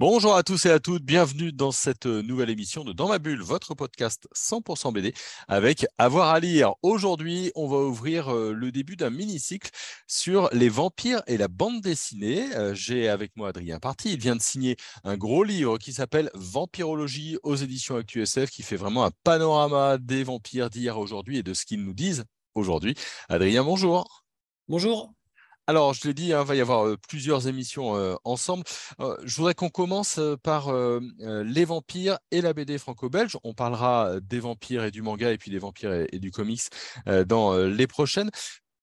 Bonjour à tous et à toutes, bienvenue dans cette nouvelle émission de Dans ma bulle, votre podcast 100% BD avec Avoir à lire. Aujourd'hui, on va ouvrir euh, le début d'un mini-cycle sur les vampires et la bande dessinée. Euh, j'ai avec moi Adrien Parti, il vient de signer un gros livre qui s'appelle Vampirologie aux éditions ActuSF qui fait vraiment un panorama des vampires d'hier aujourd'hui et de ce qu'ils nous disent aujourd'hui. Adrien, bonjour. Bonjour. Alors, je l'ai dit, il hein, va y avoir plusieurs émissions ensemble. je voudrais qu'on commence par les vampires et la BD franco-belge. On parlera des vampires et du manga et puis des vampires et, du comics dans les prochaines.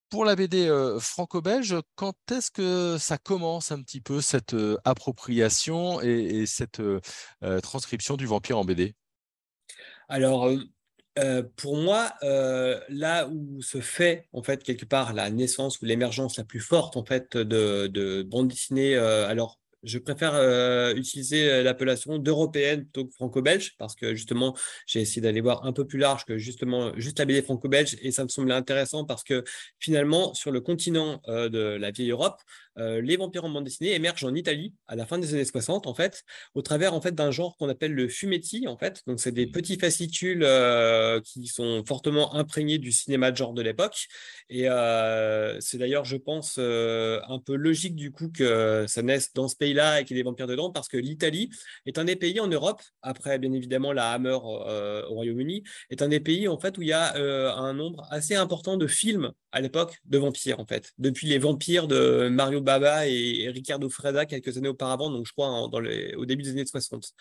Pour la BD franco-belge, quand est-ce que ça commence un petit peu cette appropriation et, et cette transcription du vampire en BD alors, euh, pour moi, euh, là où se fait en fait quelque part la naissance ou l'émergence la plus forte en fait de, de bande dessinée, euh, alors je préfère utiliser l'appellation d'européenne plutôt que franco-belge parce que justement, j'ai essayé d'aller voir un peu plus large que justement juste la BD franco-belge et ça me semblait intéressant parce que finalement, sur le continent de la vieille Europe, euh, les vampires en bande dessinée émergent en Italie à la fin des années 60 en fait, au travers en fait d'un genre qu'on appelle le fumetti en fait. Donc c'est des mmh. petits fascicules euh, qui sont fortement imprégnés du cinéma de genre de l'époque. Et euh, c'est d'ailleurs, je pense, un peu logique du coup que ça naisse dans ce pays-là et qu'il y ait des vampires dedans, parce que l'Italie est un des pays en Europe, après bien évidemment la Hammer au Royaume-Uni, est un des pays en fait où il y a un nombre assez important de films à l'époque de vampires en fait. Depuis les vampires de Mario Baba et Ricardo Freda quelques années auparavant, donc je crois au début des années 60.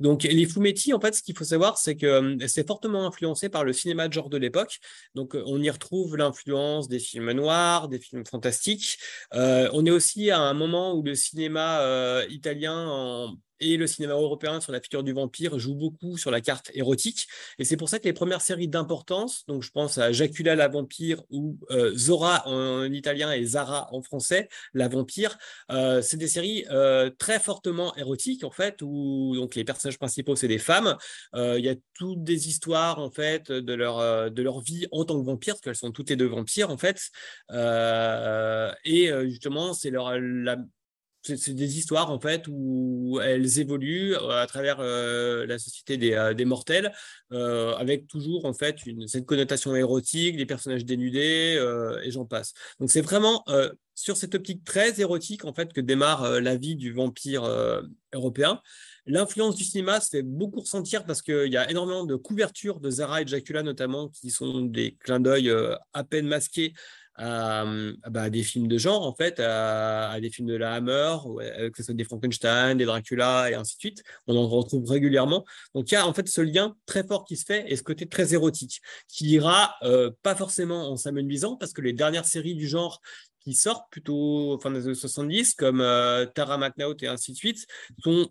Donc les fumetti, en fait, ce qu'il faut savoir, c'est que euh, c'est fortement influencé par le cinéma de genre de l'époque. Donc euh, on y retrouve l'influence des films noirs, des films fantastiques. Euh, on est aussi à un moment où le cinéma italien en et le cinéma européen sur la figure du vampire joue beaucoup sur la carte érotique. Et c'est pour ça que les premières séries d'importance, donc je pense à Jacula la vampire ou euh, Zora en, italien et Zara en français, la vampire, euh, c'est des séries euh, très fortement érotiques en fait, où donc les personnages principaux c'est des femmes. Il y a toutes des histoires en fait de leur de leur vie en tant que vampire, parce qu'elles sont toutes les deux vampires en fait. et justement, c'est leur la, c'est des histoires en fait où elles évoluent euh, à travers euh, la société des, euh, mortels, avec toujours en fait cette connotation érotique, des personnages dénudés et j'en passe. Donc c'est vraiment sur cette optique très érotique en fait que démarre la vie du vampire européen. L'influence du cinéma se fait beaucoup ressentir parce qu'il y a énormément de couvertures de Zara et Dracula notamment qui sont des clins d'œil à peine masqués à, bah, des films de genre, en fait, à, des films de la Hammer, euh, que ce soit des Frankenstein, des Dracula et ainsi de suite. On en retrouve régulièrement. Donc, il y a en fait ce lien très fort qui se fait et ce côté très érotique qui ira euh, pas forcément en s'amenuisant parce que les dernières séries du genre qui sortent plutôt fin des années 70, comme euh, Tara McNaught et ainsi de suite, sont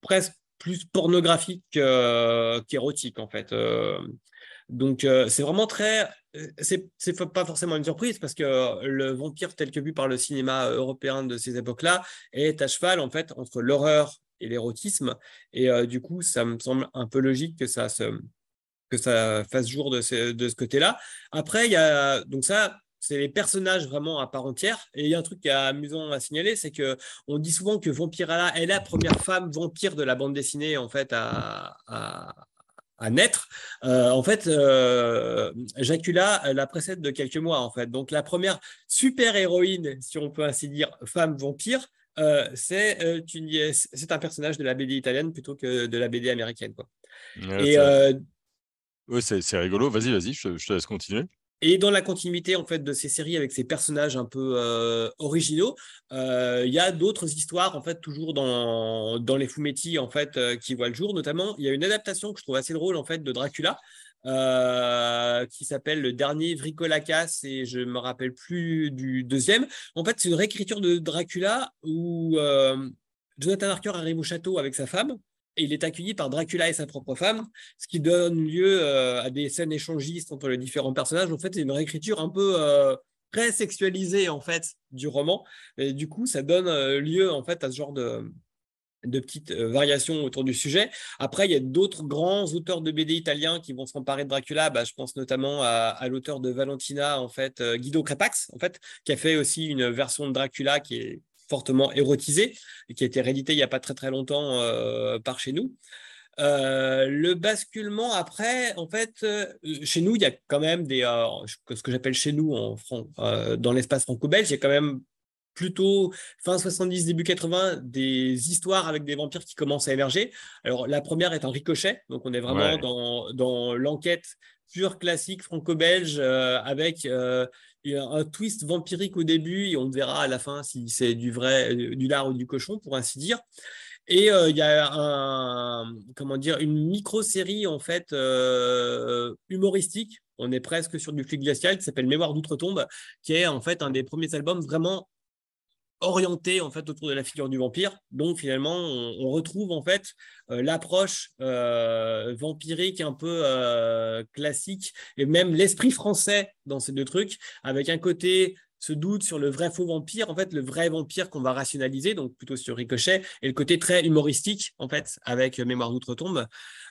presque plus pornographiques qu'érotiques, en fait. Donc, c'est vraiment très euh, c'est pas forcément une surprise parce que le vampire tel que vu par le cinéma européen de ces époques-là est à cheval en fait entre l'horreur et l'érotisme et euh, du coup ça me semble un peu logique que ça se que ça fasse jour de ce, de ce côté-là. Après il y a donc ça c'est les personnages vraiment à part entière. Et il y a un truc qui est amusant à signaler, c'est que on dit souvent que Vampirella est la première femme vampire de la bande dessinée en fait à naître. Euh, en fait, euh, Jacula la précède de quelques mois, en fait. Donc, la première super héroïne, si on peut ainsi dire, femme vampire, euh, c'est c'est un personnage de la BD italienne plutôt que de la BD américaine. Quoi. Et, oui, c'est rigolo. Vas-y, vas-y, je, te laisse continuer. Et dans la continuité en fait de ces séries avec ces personnages un peu euh, originaux, euh, il y a d'autres histoires en fait toujours dans, dans les fumetti en fait euh, qui voient le jour. Notamment, il y a une adaptation que je trouve assez drôle en fait de Dracula. qui s'appelle le dernier Vricolacas et je me rappelle plus du deuxième. En fait, c'est une réécriture de Dracula où Jonathan Harker arrive au château avec sa femme il est accueilli par Dracula et sa propre femme, ce qui donne lieu euh, à des scènes échangistes entre les différents personnages. En fait, c'est une réécriture un peu, euh, très sexualisée en fait du roman. Et du coup, ça donne lieu en fait à ce genre de, de petites variations autour du sujet. Après, il y a d'autres grands auteurs de BD italiens qui vont s'emparer de Dracula. Bah, je pense notamment à, l'auteur de Valentina, en fait, Guido Crepax, en fait, qui a fait aussi une version de Dracula qui est fortement érotisée et qui a été rééditée il n'y a pas très très longtemps par chez nous. Euh, le basculement, après, en fait, euh, chez nous, il y a quand même des, euh, ce que j'appelle chez nous, en, dans l'espace franco-belge, il y a quand même plutôt fin 70, début 80, des histoires avec des vampires qui commencent à émerger. Alors, la première est un ricochet, donc on est vraiment dans, dans l'enquête pure classique franco-belge avec un twist vampirique au début et on verra à la fin si c'est du vrai, du lard ou du cochon, pour ainsi dire. Et euh, il y a comment dire, une micro-série en fait euh, humoristique. On est presque sur du flic glacial qui s'appelle Mémoire d'outre-tombe, qui est en fait un des premiers albums vraiment orienté en fait autour de la figure du vampire. Donc finalement, on, retrouve en fait euh, l'approche vampirique un peu classique et même l'esprit français dans ces deux trucs, avec un côté ce doute sur le vrai faux vampire, en fait, le vrai vampire qu'on va rationaliser, donc plutôt sur Ricochet, et le côté très humoristique, en fait, avec Mémoire d'outre-tombe.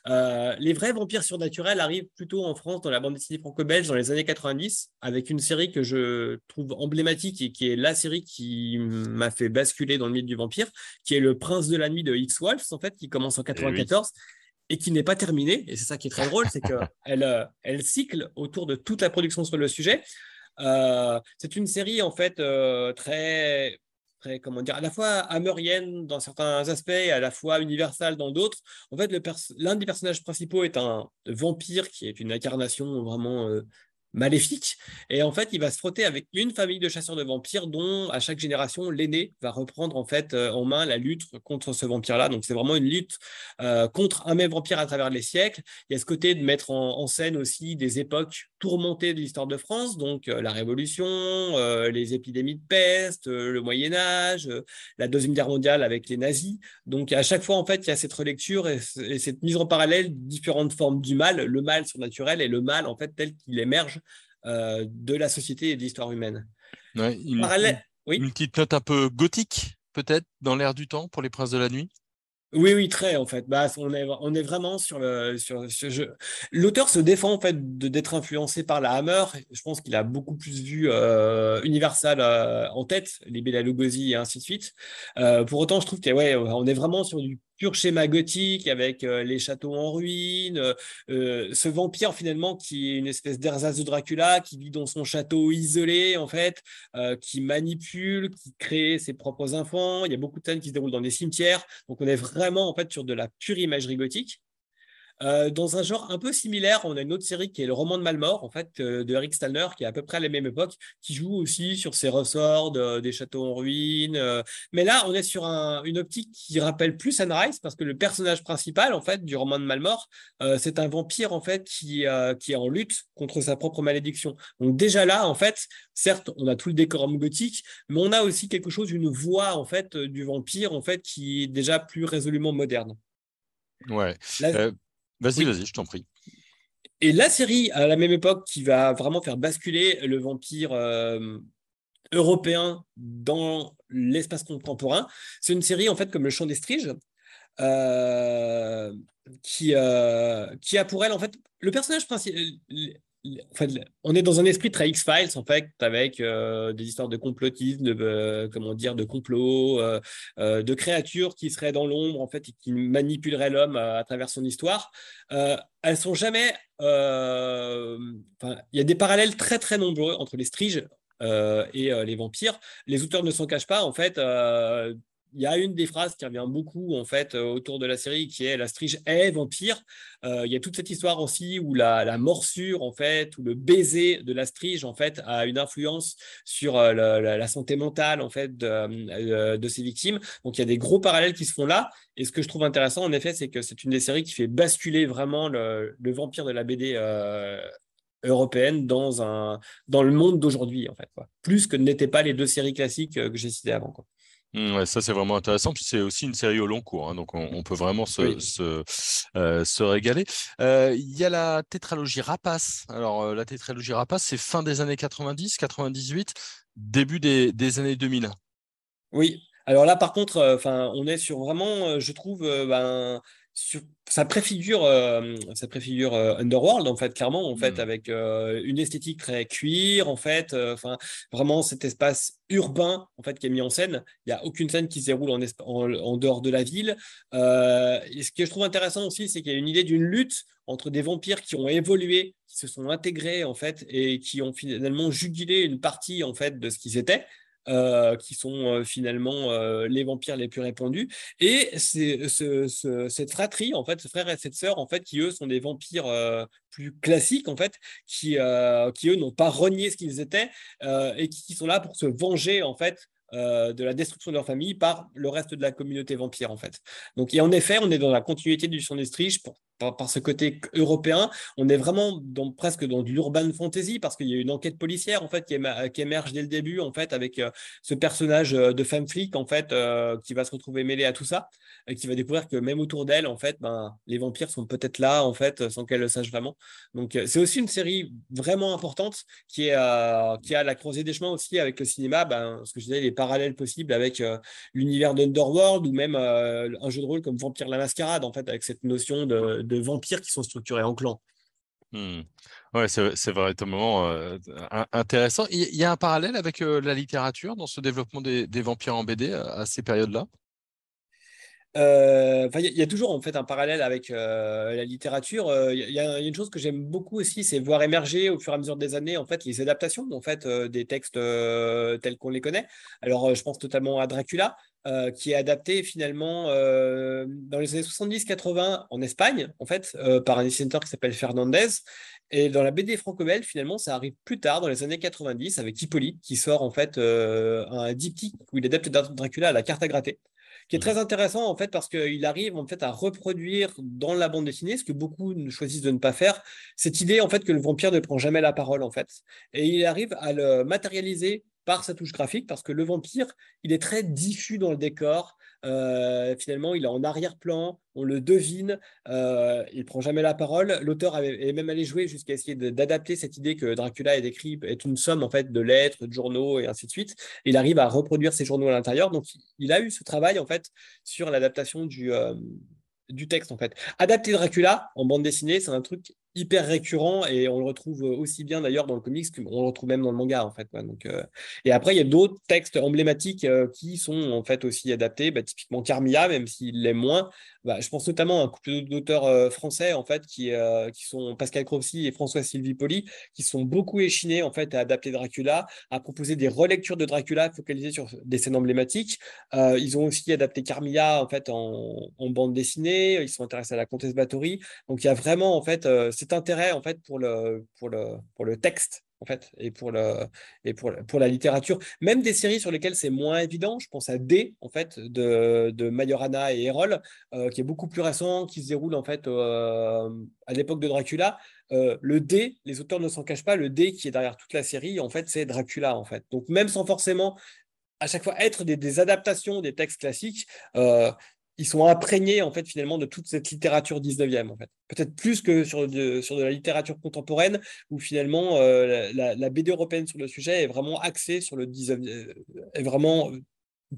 Euh, les vrais vampires surnaturels arrivent plutôt en France dans la bande dessinée franco-belge dans les années 90, avec une série que je trouve emblématique et qui est la série qui m'a fait basculer dans le mythe du vampire, qui est Le Prince de la Nuit de X-Wolf, en fait, qui commence en 94. Eh et qui n'est pas terminée, et c'est ça qui est très drôle, c'est qu'elle euh, elle cycle autour de toute la production sur le sujet. Euh, c'est une série en fait euh, très, très, comment dire, à la fois amérienne dans certains aspects et à la fois universelle dans d'autres. En fait, l'un des personnages principaux est un vampire qui est une incarnation vraiment euh, maléfique. Et en fait, il va se frotter avec une famille de chasseurs de vampires dont à chaque génération, l'aîné va reprendre en fait euh, en main la lutte contre ce vampire-là. Donc c'est vraiment une lutte euh, contre un même vampire à travers les siècles. Il y a ce côté de mettre en, scène aussi des époques tourmentées de l'histoire de France, donc euh, la Révolution, les épidémies de peste, le Moyen Âge, la Deuxième Guerre mondiale avec les nazis. Donc à chaque fois, en fait, il y a cette relecture et, et cette mise en parallèle différentes formes du mal, le mal surnaturel et le mal en fait tel qu'il émerge euh, de la société et de l'histoire humaine. une, une petite note un peu gothique, peut-être, dans l'air du temps pour les Princes de la Nuit? Oui, oui, très en fait. Bah, on, est, on est vraiment sur le sur ce jeu. L'auteur se défend en fait d'être influencé par la Hammer. Je pense qu'il a beaucoup plus vu euh, Universal euh, en tête, les Bela Lugosi et ainsi de suite. pour autant, je trouve que ouais, on est vraiment sur du pur schéma gothique avec euh, les châteaux en ruine, euh, euh, ce vampire finalement qui est une espèce d'ersatz de Dracula, qui vit dans son château isolé en fait, qui manipule, qui crée ses propres enfants. Il y a beaucoup de scènes qui se déroulent dans des cimetières, donc on est vraiment en fait sur de la pure imagerie gothique. Euh, dans un genre un peu similaire, on a une autre série qui est le roman de Malmort, en fait, euh, de Eric Stallner, qui est à peu près à la même époque, qui joue aussi sur ces ressorts des châteaux en ruine. Euh. mais là, on est sur une optique qui rappelle plus Sunrise, parce que le personnage principal, en fait, du roman de Malmort, c'est un vampire, en fait, qui, qui est en lutte contre sa propre malédiction. Donc déjà là, en fait, certes, on a tout le décorum gothique, mais on a aussi quelque chose, une voix, en fait, du vampire, en fait, qui est déjà plus résolument moderne. Ouais. Vas-y, vas-y, je t'en prie. Et la série, à la même époque, qui va vraiment faire basculer le vampire euh, européen dans l'espace contemporain, c'est une série, en fait, comme Le Chant des Striges, euh, qui, euh, qui a pour elle, en fait, le personnage principal, on est dans un esprit très X-Files en fait, avec euh, des histoires de complotisme, de euh, comment dire, de complots, euh, de créatures qui seraient dans l'ombre en fait et qui manipuleraient l'homme à, travers son histoire. elles sont jamais. Il y a des parallèles très très nombreux entre les striges et les vampires. Les auteurs ne s'en cachent pas en fait il y a une des phrases qui revient beaucoup en fait euh, autour de la série qui est la strige est vampire. Euh, il y a toute cette histoire aussi où la, morsure en fait ou le baiser de la strige en fait a une influence sur euh, la, santé mentale en fait de, ses victimes. Donc il y a des gros parallèles qui se font là. Et ce que je trouve intéressant en effet, c'est que c'est une des séries qui fait basculer vraiment le, vampire de la BD européenne dans un dans le monde d'aujourd'hui en fait plus que n'étaient pas les deux séries classiques que j'ai citées avant. Mmh, ça, c'est vraiment intéressant. Puis c'est aussi une série au long cours, hein, donc on, peut vraiment se, se, euh, se, régaler. Euh, il y a la tétralogie Rapace. Alors, euh, la tétralogie Rapace, c'est fin des années 90, 98, début des, des années 2000. Oui. Alors là, par contre, enfin, on est sur vraiment, je trouve, ben, ça préfigure, euh, ça préfigure euh, Underworld en fait, clairement en fait, hmm. avec euh, une esthétique très cuir en fait, enfin vraiment cet espace urbain en fait qui est mis en scène. Il n'y a aucune scène qui se déroule en, en, dehors de la ville. et ce que je trouve intéressant aussi, c'est qu'il y a une idée d'une lutte entre des vampires qui ont évolué, qui se sont intégrés en fait et qui ont finalement jugulé une partie en fait de ce qu'ils étaient. Euh, qui sont euh, finalement euh, les vampires les plus répandus. Et cette fratrie, en fait, ce frère et cette sœur, en fait, qui eux sont des vampires plus classiques, en fait, qui, eux n'ont pas renié ce qu'ils étaient et qui, sont là pour se venger, en fait, de la destruction de leur famille par le reste de la communauté vampire en fait. Donc et en effet, on est dans la continuité du son pour par, ce côté européen, on est vraiment dans, presque dans de l'urban fantasy parce qu'il y a une enquête policière en fait qui, émerge dès le début en fait avec euh, ce personnage euh, de femme flic en fait euh, qui va se retrouver mêlé à tout ça et qui va découvrir que même autour d'elle en fait ben, les vampires sont peut-être là en fait sans qu'elle le sache vraiment. Donc c'est aussi une série vraiment importante qui est qui a la croisée des chemins aussi avec le cinéma, ben, ce que je disais les parallèles possibles avec l'univers d'Underworld ou même un jeu de rôle comme Vampire la Mascarade en fait avec cette notion de de vampires qui sont structurés en clans. Hmm. Ouais, c'est vraiment euh, intéressant. Il y a un parallèle avec euh, la littérature dans ce développement des, vampires en BD à, ces périodes-là? Euh, il y, a toujours en fait un parallèle avec la littérature. Il y, a une chose que j'aime beaucoup aussi, c'est voir émerger au fur et à mesure des années en fait les adaptations en fait des textes tels qu'on les connaît. Alors, je pense totalement à Dracula. Euh, qui est adapté finalement euh, dans les années 70-80 en Espagne, en fait, euh, par un dessinateur qui s'appelle Fernandez. Et dans la BD franco-belge, finalement, ça arrive plus tard, dans les années 90, avec Hippolyte, qui sort en fait un diptyque où il adapte Dracula à la carte à gratter qui est très intéressant en fait parce qu'il arrive en fait à reproduire dans la bande dessinée ce que beaucoup choisissent de ne pas faire, cette idée en fait que le vampire ne prend jamais la parole en fait, et il arrive à le matérialiser par sa touche graphique, parce que le vampire, il est très diffus dans le décor. Euh, finalement, il est en arrière-plan, on le devine, euh, il prend jamais la parole. L'auteur est même allé jouer jusqu'à essayer d'adapter cette idée que Dracula est décrit est une somme en fait de lettres, de journaux et ainsi de suite. il arrive à reproduire ces journaux à l'intérieur. Donc, il a eu ce travail en fait sur l'adaptation du, euh, du texte en fait. Adapter Dracula en bande dessinée, c'est un truc hyper récurrent et on le retrouve aussi bien d'ailleurs dans le comics qu'on le retrouve même dans le manga en fait. Donc, euh, et après il y a d'autres textes emblématiques euh, qui sont en fait aussi adaptés, bah, typiquement Carmilla, même s'il l'est moins. Bah, je pense notamment à un couple d'auteurs euh, français en fait qui, qui sont Pascal Crofsy et François Sylvie Poli, qui sont beaucoup échinés en fait à adapter Dracula, à proposer des relectures de Dracula focalisées sur des scènes emblématiques. ils ont aussi adapté Carmilla en fait en, bande dessinée. Ils sont intéressés à la Comtesse Bathory. Donc il y a vraiment en fait intérêt en fait pour le, pour le, pour le texte en fait et pour le et pour, pour la littérature. Même des séries sur lesquelles c'est moins évident je pense à D en fait de, de Majorana et Erol euh, qui est beaucoup plus récent qui se déroule en fait euh, à l'époque de Dracula. Euh, le D les auteurs ne s'en cachent pas le D qui est derrière toute la série en fait c'est Dracula en fait. Donc même sans forcément à chaque fois être des, des adaptations des textes classiques ils sont imprégnés en fait finalement de toute cette littérature 19e en fait. Peut-être plus que sur de, sur de la littérature contemporaine où finalement euh, la, BD européenne sur le sujet est vraiment axée sur le 19 euh, est vraiment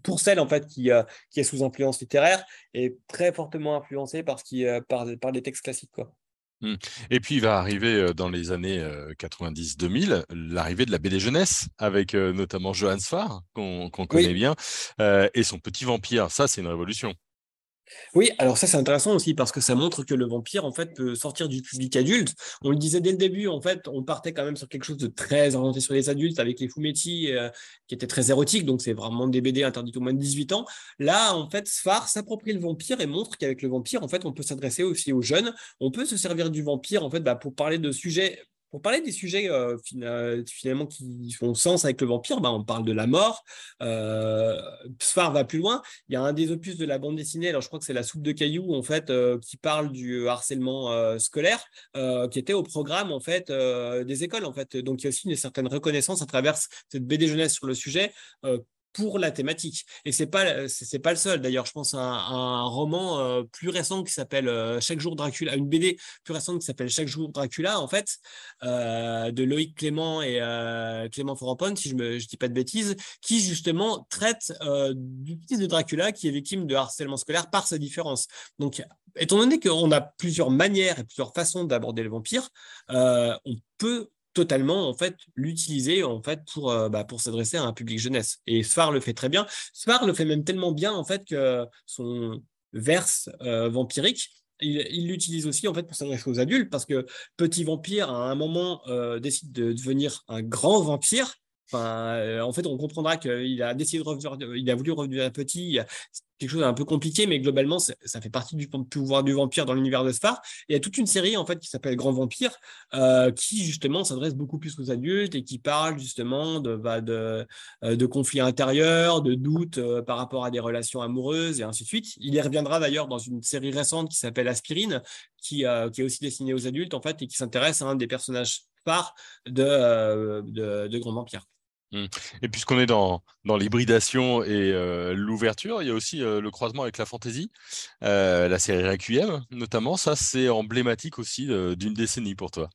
pour celle en fait qui, euh, qui est sous influence littéraire et très fortement influencée par, ce qui, par, par les textes classiques quoi. Mmh. Et puis il va arriver dans les années 90-2000 l'arrivée de la BD jeunesse avec notamment Johannes Farr qu'on connaît bien et son petit vampire. Ça c'est une révolution. Oui, alors ça c'est intéressant aussi parce que ça montre que le vampire en fait peut sortir du public adulte. On le disait dès le début, en fait, on partait quand même sur quelque chose de très orienté sur les adultes avec les fumetti euh, qui étaient très érotiques, donc c'est vraiment des BD interdits au moins de 18 ans. Là, en fait, Sfar s'approprie le vampire et montre qu'avec le vampire, en fait, on peut s'adresser aussi aux jeunes. On peut se servir du vampire en fait bah, pour parler de sujets pour parler des sujets euh, finalement qui font sens avec le vampire, bah, on parle de la mort. Euh, Sfar va plus loin. Il y a un des opus de la bande dessinée, alors je crois que c'est La soupe de cailloux, en fait, euh, qui parle du harcèlement scolaire, qui était au programme en fait des écoles, en fait. Donc il y a aussi une certaine reconnaissance à travers cette BD jeunesse sur le sujet pour la thématique. Et c'est pas c'est pas le seul. D'ailleurs, je pense à un, roman euh, plus récent qui s'appelle euh, Chaque jour Dracula, une BD plus récente qui s'appelle Chaque jour Dracula, en fait, euh, de Loïc Clément et Clément Forampon, si je ne dis pas de bêtises, qui justement traite du petit de Dracula qui est victime de harcèlement scolaire par sa différence. Donc, étant donné qu'on a plusieurs manières et plusieurs façons d'aborder le vampire, on peut totalement en fait l'utiliser en fait pour euh, bah, pour s'adresser à un public jeunesse. Et Sfar le fait très bien. Sfar le fait même tellement bien en fait que son verse euh, vampirique il l'utilise aussi en fait pour s'adresser aux adultes parce que petit vampire à un moment euh, décide de devenir un grand vampire. En fait, on comprendra qu'il a décidé de revenir, il a voulu revenir petit, quelque chose d'un peu compliqué, mais globalement, ça fait partie du pouvoir du vampire dans l'univers de Sfar. il y a toute une série en fait qui s'appelle Grand Vampire, euh, qui justement s'adresse beaucoup plus aux adultes et qui parle justement de, bah, euh, conflits intérieurs, de doutes euh, par rapport à des relations amoureuses et ainsi de suite. Il y reviendra d'ailleurs dans une série récente qui s'appelle Aspirine, qui, est aussi destinée aux adultes en fait et qui s'intéresse à un des personnages phares de Grand Vampire. Mmh. Et puisqu'on est dans, l'hybridation et euh, l'ouverture, il y a aussi euh, le croisement avec la fantasy, euh, la série Requiem notamment. Ça, c'est emblématique aussi d'une décennie pour toi.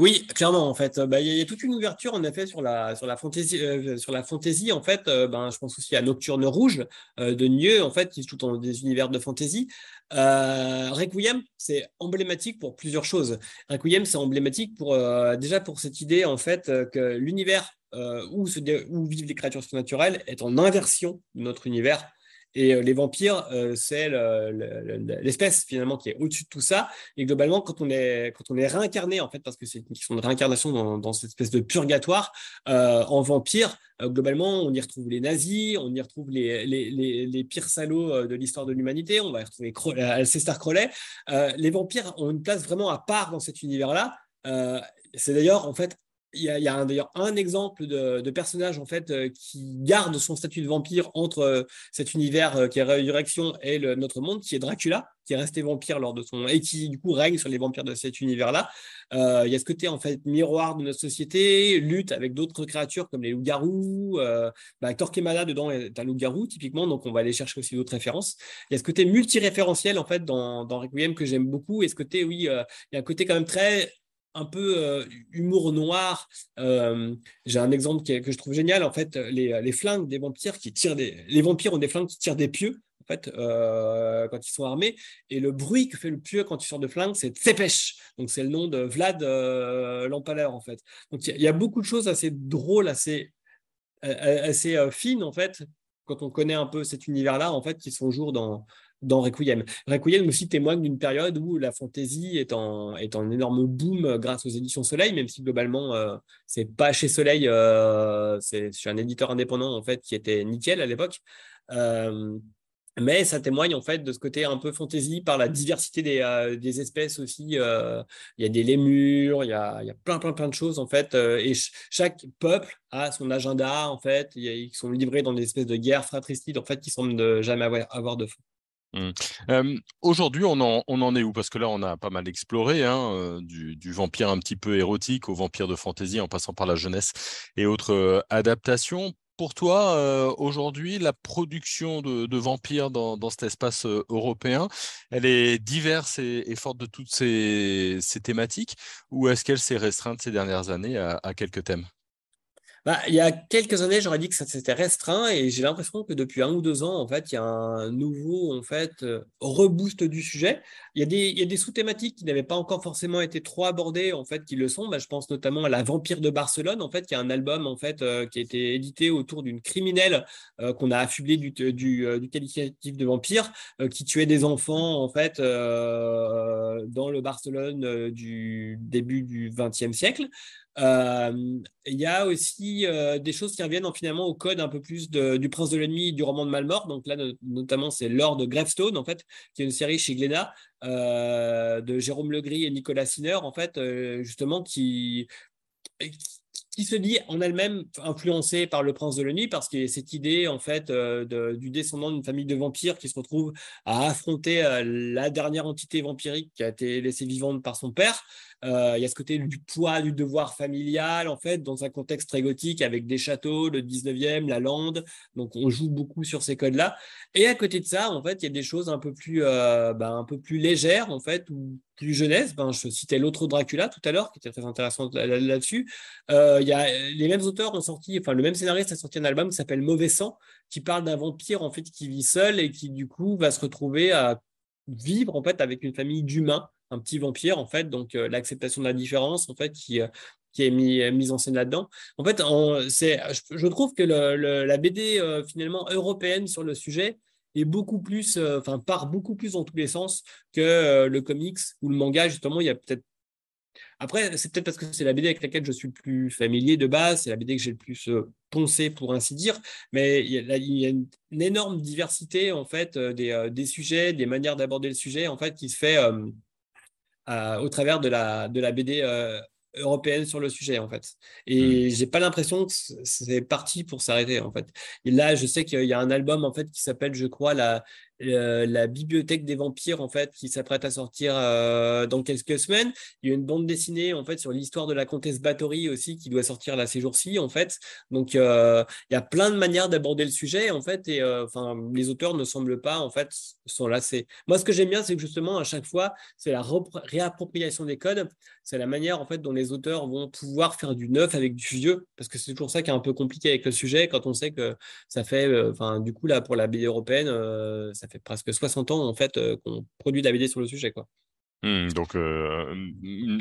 Oui, clairement, en fait, bah, il y, a toute une ouverture en effet sur la sur la fantaisie, sur la. En fait, ben, je pense aussi à Nocturne Rouge de Nieu, en fait, qui est tout dans des univers de fantaisie. Requiem, c'est emblématique pour plusieurs choses. Requiem, c'est emblématique pour déjà pour cette idée en fait que l'univers euh, où, vivent les créatures surnaturelles est en inversion de notre univers. Et euh, les vampires, euh, c'est l'espèce finalement qui est au-dessus de tout ça. Et globalement, quand on est, quand on est réincarné, en fait, parce que c'est une question de réincarnation dans, cette espèce de purgatoire, en vampire, globalement, on y retrouve les nazis, on y retrouve les, pires salauds de l'histoire de l'humanité, on va y retrouver César Crowley. les vampires ont une place vraiment à part dans cet univers-là. c'est d'ailleurs, en fait, il y a, d'ailleurs un exemple de, personnage en fait euh, qui garde son statut de vampire entre euh, cet univers euh, qui est résurrection et notre monde, qui est Dracula, qui est resté vampire lors de son et qui du coup règne sur les vampires de cet univers-là. il y a ce côté en fait miroir de notre société, lutte avec d'autres créatures comme les loups-garous. Bah, Torquemada dedans est un loup-garou typiquement, donc on va aller chercher aussi d'autres références. Il y a ce côté multiréférentiel en fait dans, dans Requiem que j'aime beaucoup et ce côté oui, il y a un côté quand même très un peu euh, humour noir. Euh, j'ai un exemple que je trouve génial. En fait, les, flingues des vampires qui tirent des. Les vampires ont des flingues qui tirent des pieux, en fait, euh, quand ils sont armés. Et le bruit que fait le pieu quand il sort de flingue, c'est Tsepech. Donc, c'est le nom de Vlad l'Empaleur, en fait. Donc, il y, a beaucoup de choses assez drôles, assez, assez fines, en fait, quand on connaît un peu cet univers-là, en fait, qui sont jour dans, dans Requiem. Requiem aussi témoigne d'une période où la fantasy est en, est en énorme boom grâce aux éditions Soleil, même si globalement, euh, c'est pas chez Soleil, euh, c'est sur un éditeur indépendant en fait qui était nickel à l'époque. Euh, mais ça témoigne en fait de ce côté un peu fantasy par la diversité des, des espèces aussi. il y a des lémurs, il y a, y a plein, plein, plein de choses en fait. et chaque peuple a son agenda en fait. ils sont livrés dans des espèces de guerres fratricides en fait qui semblent jamais avoir, avoir de Mmh. Aujourd'hui, on en, est où? Parce que là, on a pas mal exploré, hein, du, vampire un petit peu érotique au vampire de fantaisie, en passant par la jeunesse et autres adaptations. Pour toi, aujourd'hui, la production de, vampires dans, cet espace européen, elle est diverse et, forte de toutes ces, thématiques, ou est-ce qu'elle s'est restreinte ces dernières années à quelques thèmes? Bah, il y a quelques années, j'aurais dit que ça s'était restreint et j'ai l'impression que depuis un ou deux ans, en fait, il y a un nouveau en fait, euh, reboost du sujet. Il y a des, sous-thématiques qui n'avaient pas encore forcément été trop abordées, en fait, qui le sont. Bah, je pense notamment à La Vampire de Barcelone, en fait, qui est un album en fait, euh, qui a été édité autour d'une criminelle euh, qu'on a affublée du, du, du, qualificatif de vampire, qui tuait des enfants, en fait, dans le Barcelone du début du XXe siècle. Euh, il y a aussi euh, des choses qui reviennent finalement au code un peu plus du Prince de l'ennemi du roman de Malmort. Donc là, notamment, c'est Lord Gravestone, en fait, qui est une série chez Glénat euh, de Jérôme Legris et Nicolas Sinner, en fait, justement, qui, qui se dit en elle-même influencée par le prince de la nuit, parce qu'il y a cette idée en fait du descendant d'une famille de vampires qui se retrouve à affronter la dernière entité vampirique qui a été laissée vivante par son père. Euh, il y a ce côté du poids du devoir familial, en fait, dans un contexte très gothique avec des châteaux, le 19e, la lande. Donc, on joue beaucoup sur ces codes-là. Et à côté de ça, en fait, il y a des choses un peu plus, euh, ben, un peu plus légères, en fait, ou plus jeunesse. Ben, je citais l'autre Dracula tout à l'heure, qui était très intéressant là-dessus. Euh, y a, les mêmes auteurs ont sorti, enfin, le même scénariste a sorti un album qui s'appelle Mauvais sang, qui parle d'un vampire, en fait, qui vit seul et qui, du coup, va se retrouver à vivre, en fait, avec une famille d'humains un petit vampire, en fait, donc euh, l'acceptation de la différence, en fait, qui, euh, qui est euh, mise en scène là-dedans. En fait, c'est, je, trouve que la BD finalement européenne sur le sujet est beaucoup plus, enfin, part beaucoup plus dans tous les sens que le comics ou le manga. Justement, il y a peut-être. Après, c'est peut-être parce que c'est la BD avec laquelle je suis le plus familier de base, c'est la BD que j'ai le plus poncé, pour ainsi dire, mais il y a, une, énorme diversité, en fait, des, des, sujets, des manières d'aborder le sujet, en fait, qui se fait au travers de la, de la BD euh, européenne sur le sujet en fait. Et mmh. j'ai pas l'impression que c'est parti pour s'arrêter en fait. Et là, je sais qu'il y a un album en fait qui s'appelle, je crois, la euh, la bibliothèque des vampires en fait qui s'apprête à sortir euh, dans quelques semaines. Il y a une bande dessinée en fait sur l'histoire de la comtesse Bathory aussi qui doit sortir là ces jours-ci en fait. Donc euh, il y a plein de manières d'aborder le sujet en fait et enfin les auteurs ne semblent pas en fait sont lassés. Moi ce que j'aime bien c'est que justement à chaque fois c'est la réappropriation des codes, c'est la manière en fait dont les auteurs vont pouvoir faire du neuf avec du vieux parce que c'est toujours ça qui est un peu compliqué avec le sujet quand on sait que ça fait enfin du coup là pour la BD européenne ça fait presque 60 ans en fait euh, qu'on produit de la BD sur le sujet quoi. Mmh, donc euh,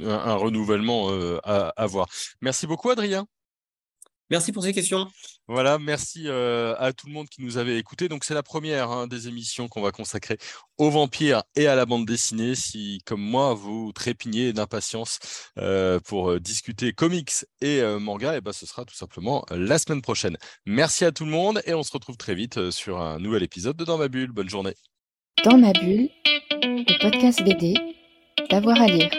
un, renouvellement euh, à, voir. Merci beaucoup Adrien. Merci pour ces questions. Voilà, merci à tout le monde qui nous avait écoutés. Donc c'est la première hein, des émissions qu'on va consacrer aux vampires et à la bande dessinée. Si, comme moi, vous trépignez d'impatience pour discuter comics et manga, et eh ben, ce sera tout simplement la semaine prochaine. Merci à tout le monde et on se retrouve très vite sur un nouvel épisode de Dans ma bulle. Bonne journée. Dans ma bulle, le podcast BD, d'avoir à lire.